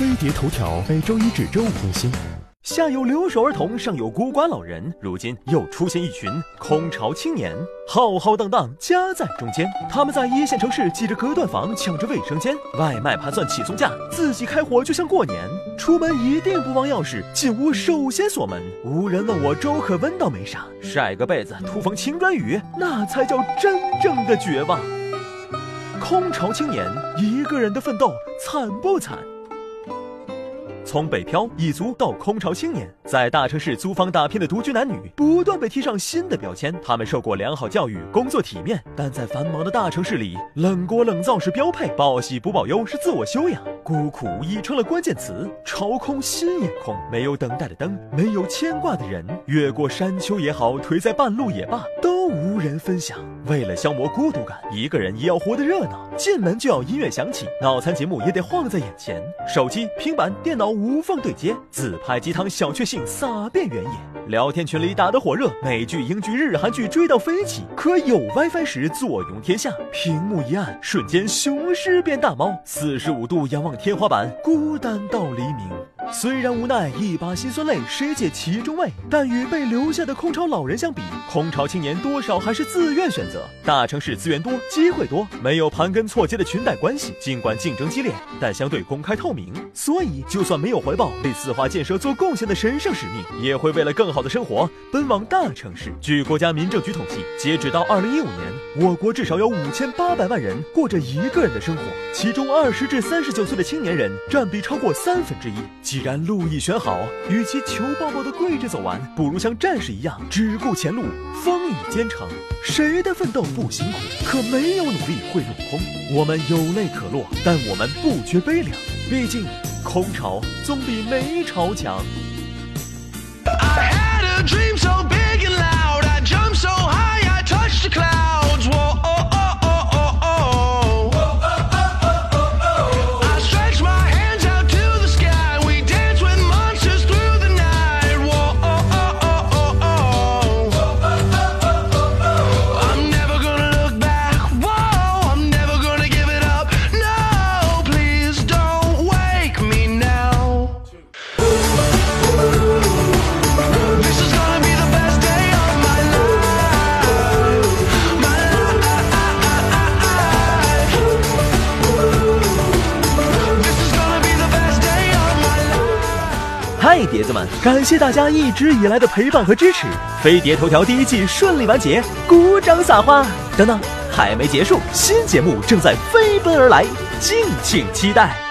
飞碟头条每周一至周五更新。下有留守儿童，上有孤寡老人，如今又出现一群空巢青年，浩浩荡荡夹在中间。他们在一线城市挤着隔断房，抢着卫生间，外卖盘算起送价，自己开火就像过年。出门一定不忘钥匙，进屋首先锁门。无人问我粥可温到没啥，晒个被子，突逢青砖雨，那才叫真正的绝望。空巢青年一个人的奋斗，惨不惨？从北漂蚁族到空巢青年，在大城市租房打拼的独居男女，不断被贴上新的标签。他们受过良好教育，工作体面，但在繁忙的大城市里，冷锅冷灶是标配，报喜不报忧是自我修养，孤苦无依成了关键词。朝空心也空，没有等待的灯，没有牵挂的人，越过山丘也好，颓在半路也罢，都无人分享。为了消磨孤独感，一个人也要活得热闹。进门就要音乐响起，脑残节目也得晃在眼前，手机、平板、电脑。无缝对接，自拍鸡汤小确幸撒遍原野，聊天群里打得火热，美剧、英剧、日韩剧追到飞起。可有 WiFi 时坐拥天下，屏幕一暗，瞬间雄狮变大猫，四十五度仰望天花板，孤单到黎明。虽然无奈，一把辛酸泪，谁解其中味？但与被留下的空巢老人相比，空巢青年多少还是自愿选择。大城市资源多，机会多，没有盘根错节的裙带关系。尽管竞争激烈，但相对公开透明。所以，就算没有回报，为四化建设做贡献的神圣使命，也会为了更好的生活奔往大城市。据国家民政局统计，截止到二零一五年，我国至少有五千八百万人过着一个人的生活，其中二十至三十九岁的青年人占比超过三分之一。既然路已选好，与其求抱抱的跪着走完，不如像战士一样只顾前路，风雨兼程。谁的奋斗不辛苦？可没有努力会落空。我们有泪可落，但我们不觉悲凉。毕竟，空巢总比没巢强。爱，碟子们，感谢大家一直以来的陪伴和支持。飞碟头条第一季顺利完结，鼓掌撒花。等等，还没结束，新节目正在飞奔而来，敬请期待。